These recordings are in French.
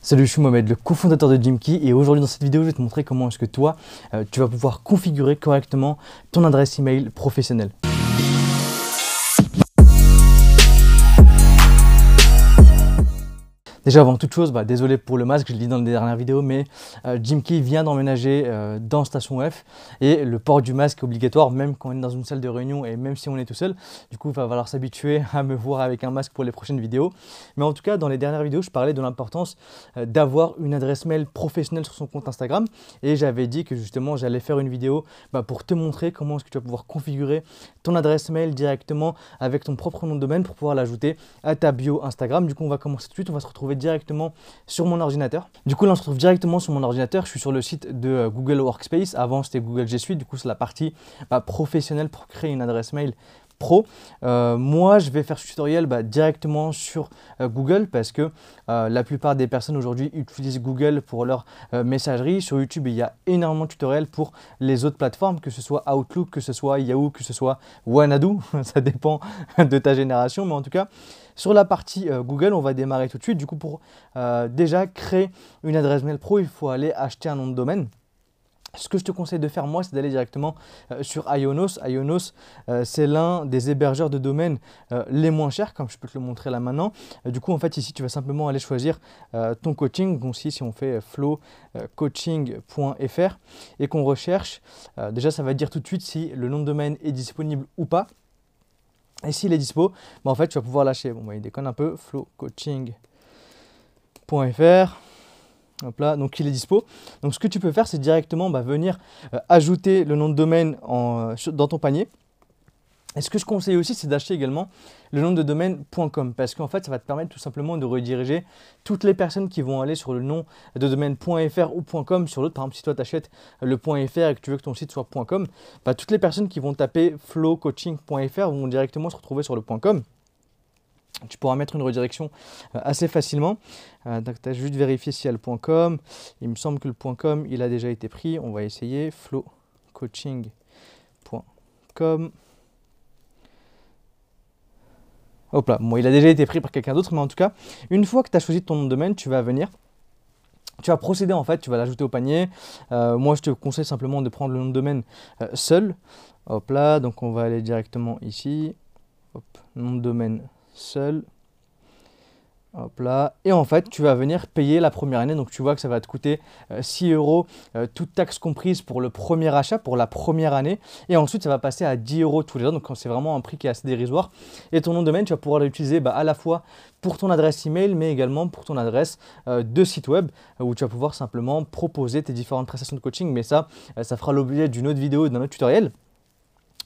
Salut, je suis Mohamed, le cofondateur de Jimkey et aujourd'hui dans cette vidéo, je vais te montrer comment est-ce que toi, euh, tu vas pouvoir configurer correctement ton adresse email professionnelle. Déjà avant toute chose, bah, désolé pour le masque, je l'ai dit dans la dernière vidéo, mais euh, Jim Key vient d'emménager euh, dans Station F et le port du masque est obligatoire même quand on est dans une salle de réunion et même si on est tout seul. Du coup, il va falloir s'habituer à me voir avec un masque pour les prochaines vidéos. Mais en tout cas, dans les dernières vidéos, je parlais de l'importance euh, d'avoir une adresse mail professionnelle sur son compte Instagram et j'avais dit que justement j'allais faire une vidéo bah, pour te montrer comment est-ce que tu vas pouvoir configurer ton adresse mail directement avec ton propre nom de domaine pour pouvoir l'ajouter à ta bio Instagram. Du coup, on va commencer tout de suite, on va se retrouver directement sur mon ordinateur. Du coup, là, on se retrouve directement sur mon ordinateur. Je suis sur le site de euh, Google Workspace. Avant, c'était Google G Suite. Du coup, c'est la partie bah, professionnelle pour créer une adresse mail pro. Euh, moi, je vais faire ce tutoriel bah, directement sur euh, Google parce que la plupart des personnes aujourd'hui utilisent Google pour leur messagerie. Sur YouTube, il y a énormément de tutoriels pour les autres plateformes, que ce soit Outlook, que ce soit Yahoo, que ce soit Wanadu. Ça dépend de ta génération, mais en tout cas, sur la partie euh, Google, on va démarrer tout de suite. Du coup, pour euh, déjà créer une adresse mail pro, il faut aller acheter un nom de domaine. Ce que je te conseille de faire moi, c'est d'aller directement euh, sur Ionos. Ionos, c'est l'un des hébergeurs de domaines les moins chers, comme je peux te le montrer là maintenant. du coup, en fait, ici, tu vas simplement aller choisir ton coaching. Donc si on fait flowcoaching.fr et qu'on recherche, déjà, ça va dire tout de suite si le nom de domaine est disponible ou pas. Et s'il est dispo, bah en fait, tu vas pouvoir lâcher. Bon, bah, il déconne un peu. flowcoaching.fr. Hop là, donc il est dispo. Donc ce que tu peux faire, c'est directement bah, venir euh, ajouter le nom de domaine euh, dans ton panier. Et ce que je conseille aussi, c'est d'acheter également le nom de domaine .com parce qu'en fait, ça va te permettre tout simplement de rediriger toutes les personnes qui vont aller sur le nom de domaine .fr ou .com sur l'autre. Par exemple, si toi tu achètes le .fr et que tu veux que ton site soit .com, bah, toutes les personnes qui vont taper flowcoaching.fr vont directement se retrouver sur le .com. Tu pourras mettre une redirection euh, assez facilement. Euh, donc, tu as juste vérifié s'il y a le. Il me semble que le .com, il a déjà été pris. On va essayer flowcoaching.com. Hop là, bon, il a déjà été pris par quelqu'un d'autre, mais en tout cas, une fois que tu as choisi ton nom de domaine, tu vas venir tu vas procéder en fait, tu vas l'ajouter au panier. Euh, moi, je te conseille simplement de prendre le nom de domaine seul. Hop là, donc on va aller directement ici. Hop, nom de domaine seul. Hop là. Et en fait, tu vas venir payer la première année. Donc, tu vois que ça va te coûter 6 euh, euros, euh, toute taxe comprise pour le premier achat, pour la première année. Et ensuite, ça va passer à 10 euros tous les ans. Donc, c'est vraiment un prix qui est assez dérisoire. Et ton nom de domaine, tu vas pouvoir l'utiliser bah, à la fois pour ton adresse email, mais également pour ton adresse euh, de site web, où tu vas pouvoir simplement proposer tes différentes prestations de coaching. Mais ça, ça fera l'objet d'une autre vidéo d'un autre tutoriel.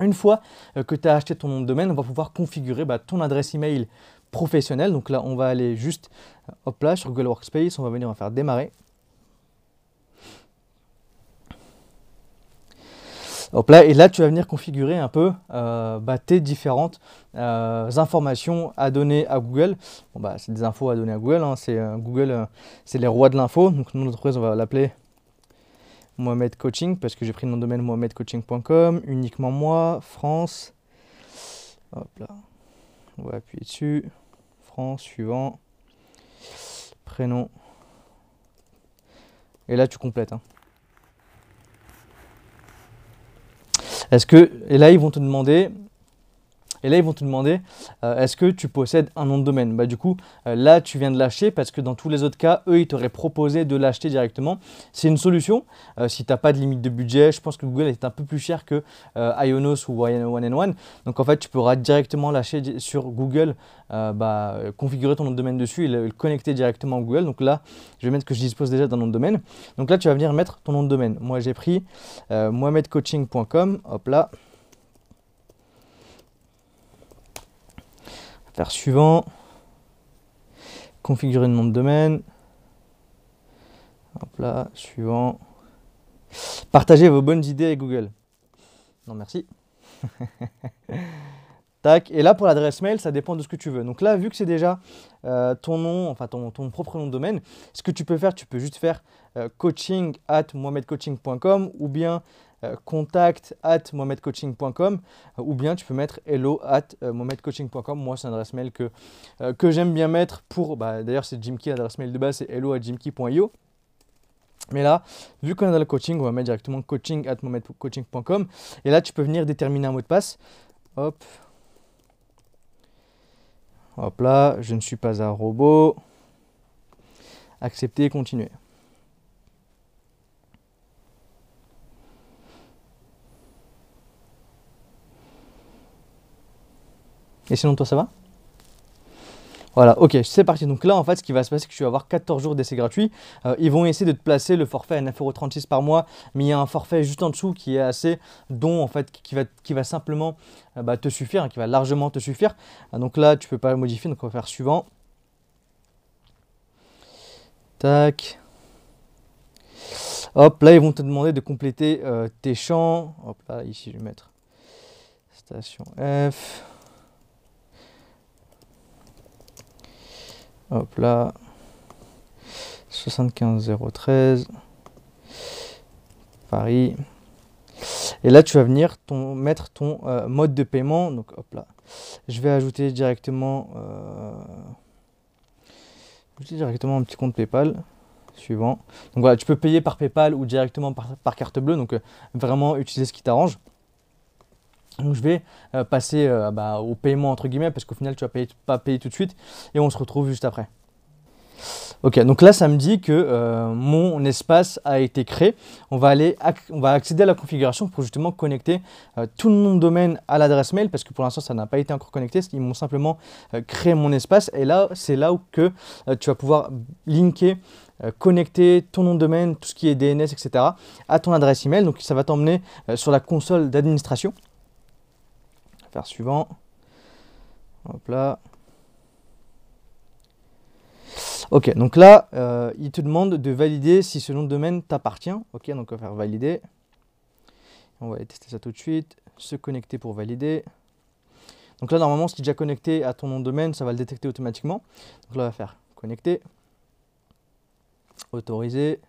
Une fois que tu as acheté ton nom de domaine, on va pouvoir configurer bah, ton adresse email professionnel. Donc là, on va aller juste, hop là, sur Google Workspace, on va venir, en faire démarrer. Hop là, et là, tu vas venir configurer un peu euh, bah, tes différentes euh, informations à donner à Google. Bon, bah, c'est des infos à donner à Google. Hein. C'est euh, Google, c'est les rois de l'info. Donc, nous, notre entreprise, on va l'appeler Mohamed Coaching parce que j'ai pris de domaine mohamedcoaching.com, uniquement moi, France. Hop là. On va appuyer dessus. France, suivant. Prénom. Et là, tu complètes. Hein. Est-ce que. Et là, ils vont te demander et là, ils vont te demander euh, est-ce que tu possèdes un nom de domaine? Bah, Du coup, euh, là, tu viens de l'acheter parce que dans tous les autres cas, eux, ils t'auraient proposé de l'acheter directement. C'est une solution. Euh, si tu n'as pas de limite de budget, je pense que Google est un peu plus cher que Ionos ou One One. Donc, en fait, tu pourras directement l'acheter sur Google, bah, configurer ton nom de domaine dessus et le, connecter directement à Google. Donc là, je vais mettre que je dispose déjà d'un nom de domaine. Donc là, tu vas venir mettre ton nom de domaine. Moi, j'ai pris mohamedcoaching.com. Hop là. Suivant. Configurer le nom de domaine. Hop là, suivant. Partagez vos bonnes idées avec Google. Non, merci. Tac. Et là, pour l'adresse mail, ça dépend de ce que tu veux. Donc là, vu que c'est déjà euh, ton nom, enfin ton, ton, propre nom de domaine, ce que tu peux faire, tu peux juste faire euh, coaching at ou bien contact at mohamedcoaching.com ou bien tu peux mettre hello at mohamedcoaching.com. Moi, c'est une adresse mail que, que j'aime bien mettre pour. Bah, D'ailleurs, c'est Jimkey, l'adresse mail de base, c'est hello at jimkey.io. Mais là, vu qu'on est dans le coaching, on va mettre directement coaching at mohamedcoaching.com. Et là, tu peux venir déterminer un mot de passe. Hop. Hop là, je ne suis pas un robot. Accepter, continuer. Et sinon, toi, ça va? Voilà, ok, c'est parti. Donc là, en fait, ce qui va se passer, c'est que tu vas avoir 14 jours d'essai gratuit. Euh, ils vont essayer de te placer le forfait à 9,36€ par mois, mais il y a un forfait juste en dessous qui est assez, dont en fait, qui va, simplement euh, bah, te suffire, hein, qui va largement te suffire. Euh, donc là, tu peux pas le modifier, donc on va faire suivant. Tac. Hop, là, ils vont te demander de compléter tes champs. Hop là, ici, je vais mettre station F. Hop là. 75013. Paris. Et là, tu vas venir ton, mettre ton euh, mode de paiement. Donc, hop là. Je vais ajouter directement, euh, directement un petit compte PayPal. Suivant. Donc voilà, tu peux payer par PayPal ou directement par, carte bleue. Donc, euh, vraiment utiliser ce qui t'arrange. Donc je vais euh, passer euh, bah, au paiement entre guillemets parce qu'au final tu vas pas payer tout de suite et on se retrouve juste après. Ok, donc là ça me dit que euh, mon espace a été créé. On va aller, on va accéder à la configuration pour justement connecter tout le nom de domaine à l'adresse mail parce que pour l'instant ça n'a pas été encore connecté. Ils m'ont simplement créé mon espace et là c'est là où que tu vas pouvoir linker connecter ton nom de domaine, tout ce qui est DNS, etc. à ton adresse email. Donc ça va t'emmener sur la console d'administration faire suivant. Hop là. Ok, donc là, euh, il te demande de valider si ce nom de domaine t'appartient. Ok, donc on va faire valider. On va tester ça tout de suite. Se connecter pour valider. Donc là, normalement, si tu es déjà connecté à ton nom de domaine, ça va le détecter automatiquement. Donc là, on va faire connecter. Autoriser.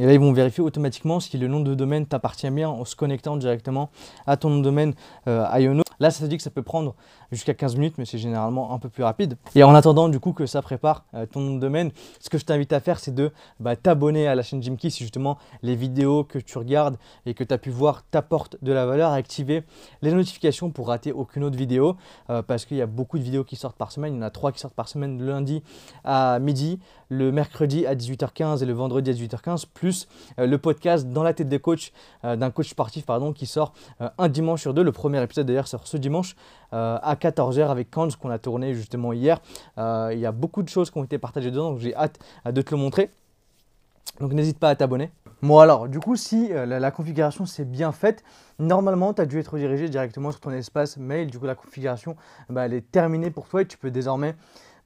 Et là, ils vont vérifier automatiquement si le nom de domaine t'appartient bien en se connectant directement à ton nom de domaine euh, Iono. Là, ça se dit que ça peut prendre jusqu'à 15 minutes, mais c'est généralement un peu plus rapide. Et en attendant, du coup, que ça prépare euh, ton nom de domaine, ce que je t'invite à faire, c'est de bah, t'abonner à la chaîne Jimkey si justement les vidéos que tu regardes et que tu as pu voir t'apportent de la valeur, activer les notifications pour rater aucune autre vidéo, euh, parce qu'il y a beaucoup de vidéos qui sortent par semaine. Il y en a trois qui sortent par semaine lundi à midi, le mercredi à 18h15 et le vendredi à 18h15, plus euh, le podcast dans la tête des coachs, d'un coach sportif pardon, qui sort un dimanche sur deux. Le premier épisode d'ailleurs sort ce dimanche euh, à 14h avec Kans qu'on a tourné justement hier. Euh, il y a beaucoup de choses qui ont été partagées dedans, donc j'ai hâte euh, de te le montrer. Donc n'hésite pas à t'abonner. Bon alors, du coup, si la, configuration s'est bien faite, normalement, tu as dû être redirigé directement sur ton espace mail. Du coup, la configuration, bah, elle est terminée pour toi et tu peux désormais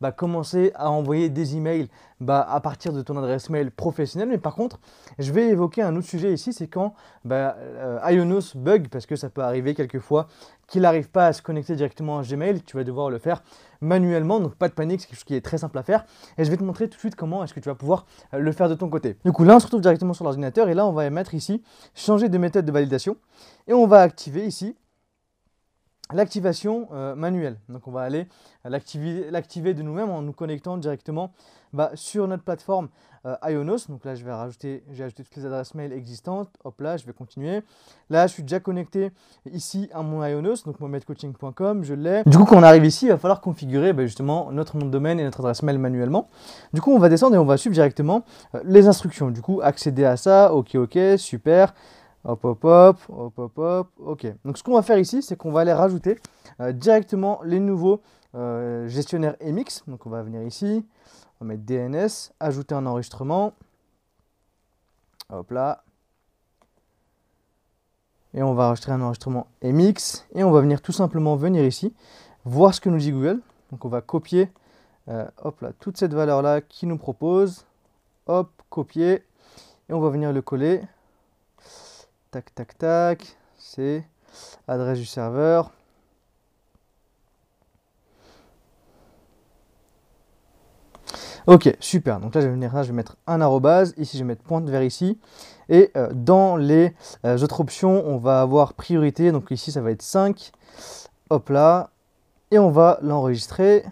bah, commencer à envoyer des emails bah, à partir de ton adresse mail professionnelle. Mais par contre, je vais évoquer un autre sujet ici, c'est quand bah, Ionos bug, parce que ça peut arriver quelquefois qu'il n'arrive pas à se connecter directement à Gmail, tu vas devoir le faire manuellement, donc pas de panique, c'est quelque chose qui est très simple à faire. Et je vais te montrer tout de suite comment est-ce que tu vas pouvoir euh, le faire de ton côté. Du coup, là, on se retrouve directement sur l'ordinateur et là, on va mettre ici changer de méthode de validation et on va activer ici l'activation euh, manuelle. Donc on va aller l'activer de nous-mêmes en nous connectant directement bah, sur notre plateforme euh, Ionos. Donc là, je vais rajouter, j'ai ajouté toutes les adresses mail existantes. Hop là, je vais continuer. Là, je suis déjà connecté ici à mon Ionos, donc mohamedcoaching.com, je l'ai. Du coup, quand on arrive ici, il va falloir configurer bah, justement notre nom de domaine et notre adresse mail manuellement. Du coup, on va descendre et on va suivre directement euh, les instructions. Du coup, accéder à ça, ok, ok, super. Hop, hop, hop, hop, hop, hop, ok. Donc ce qu'on va faire ici, c'est qu'on va aller rajouter euh, directement les nouveaux euh, gestionnaires MX. Donc on va venir ici, on va mettre DNS, ajouter un enregistrement. Hop là. Et on va enregistrer un enregistrement MX. Et on va venir tout simplement venir ici, voir ce que nous dit Google. Donc on va copier, euh, hop là, toute cette valeur-là qui nous propose. Hop, copier. Et on va venir le coller Tac, tac, tac. C'est adresse du serveur. Ok, super. Donc là, je vais venir je vais mettre un arrobase. Ici, je vais mettre pointe vers ici. Et euh, dans les euh, autres options, on va avoir priorité. Donc ici, ça va être 5. Hop là. Et on va l'enregistrer.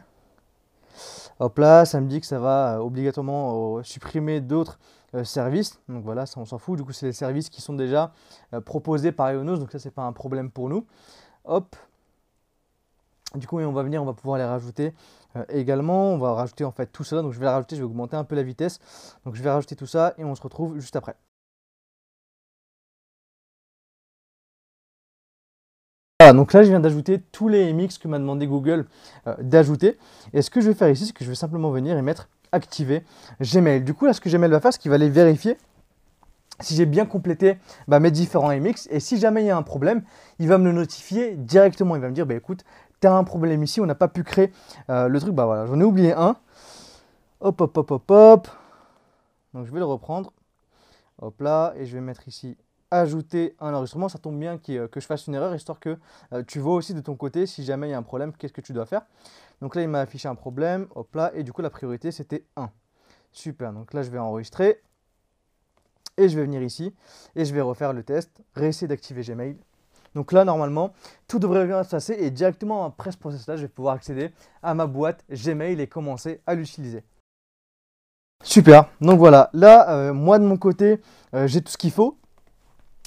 Hop là, ça me dit que ça va euh, obligatoirement supprimer d'autres services. Donc voilà, ça on s'en fout. Du coup, c'est les services qui sont déjà proposés par Ionos. Donc ça, c'est pas un problème pour nous. Hop. Du coup, on va venir, on va pouvoir les rajouter également. On va rajouter en fait tout cela. Donc je vais rajouter, je vais augmenter un peu la vitesse. Donc je vais rajouter tout ça et on se retrouve juste après. donc là je viens d'ajouter tous les MX que m'a demandé Google euh, d'ajouter. Et ce que je vais faire ici, c'est que je vais simplement venir et mettre activer Gmail. Du coup, là, ce que Gmail va faire, c'est qu'il va aller vérifier si j'ai bien complété bah, mes différents MX. Et si jamais il y a un problème, il va me le notifier directement. Il va me dire, bah, écoute, tu as un problème ici, on n'a pas pu créer euh, le truc. Bah voilà, j'en ai oublié un. Hop, hop, hop, hop, hop. Donc je vais le reprendre. Hop là, et je vais mettre ici ajouter un enregistrement, ça tombe bien euh, que je fasse une erreur, histoire que euh, tu vois aussi de ton côté, si jamais il y a un problème, qu'est-ce que tu dois faire. Donc là, il m'a affiché un problème, hop là, et du coup, la priorité, c'était 1. Super, donc là, je vais enregistrer, et je vais venir ici, et je vais refaire le test, réessayer d'activer Gmail. Donc là, normalement, tout devrait bien se passer, et directement après ce process-là, je vais pouvoir accéder à ma boîte Gmail et commencer à l'utiliser. Super, donc voilà, là, euh, moi de mon côté, j'ai tout ce qu'il faut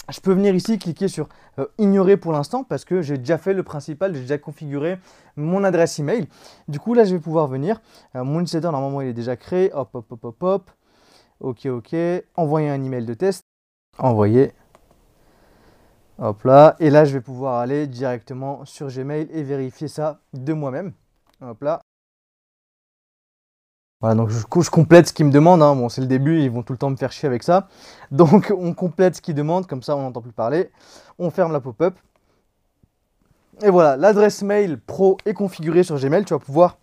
je peux venir ici cliquer sur euh, ignorer pour l'instant parce que j'ai déjà fait le principal, j'ai déjà configuré mon adresse email. Du coup, là, je vais pouvoir venir. Euh, mon newsletter, normalement, il est déjà créé. Hop, hop, hop, hop, hop. Ok, ok. Envoyer un email de test. Envoyer. Hop là. Et là, je vais pouvoir aller directement sur Gmail et vérifier ça de moi-même. Hop là. Voilà, donc je, complète ce qu'ils me demandent. Hein. Bon, c'est le début, ils vont tout le temps me faire chier avec ça. Donc on complète ce qu'ils demandent, comme ça on n'entend plus parler. On ferme la pop-up. Et voilà, l'adresse mail pro est configurée sur Gmail. Tu vas pouvoir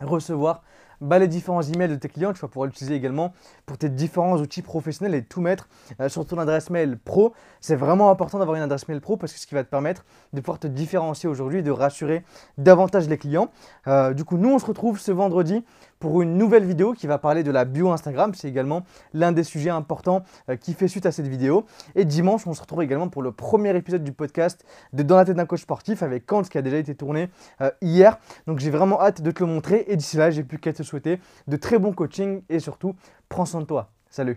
recevoir bah, les différents emails de tes clients. Tu vas pouvoir l'utiliser également pour tes différents outils professionnels et tout mettre euh, sur ton adresse mail pro. C'est vraiment important d'avoir une adresse mail pro parce que ce qui va te permettre de pouvoir te différencier aujourd'hui et de rassurer davantage les clients. Euh, du coup, nous, on se retrouve ce vendredi pour une nouvelle vidéo qui va parler de la bio Instagram. C'est également l'un des sujets importants euh, qui fait suite à cette vidéo. Et dimanche, on se retrouve également pour le premier épisode du podcast de Dans la tête d'un coach sportif avec Kant qui a déjà été tourné hier. Donc j'ai vraiment hâte de te le montrer. Et d'ici là, j'ai plus qu'à te souhaiter de très bons coachings et surtout, prends soin de toi.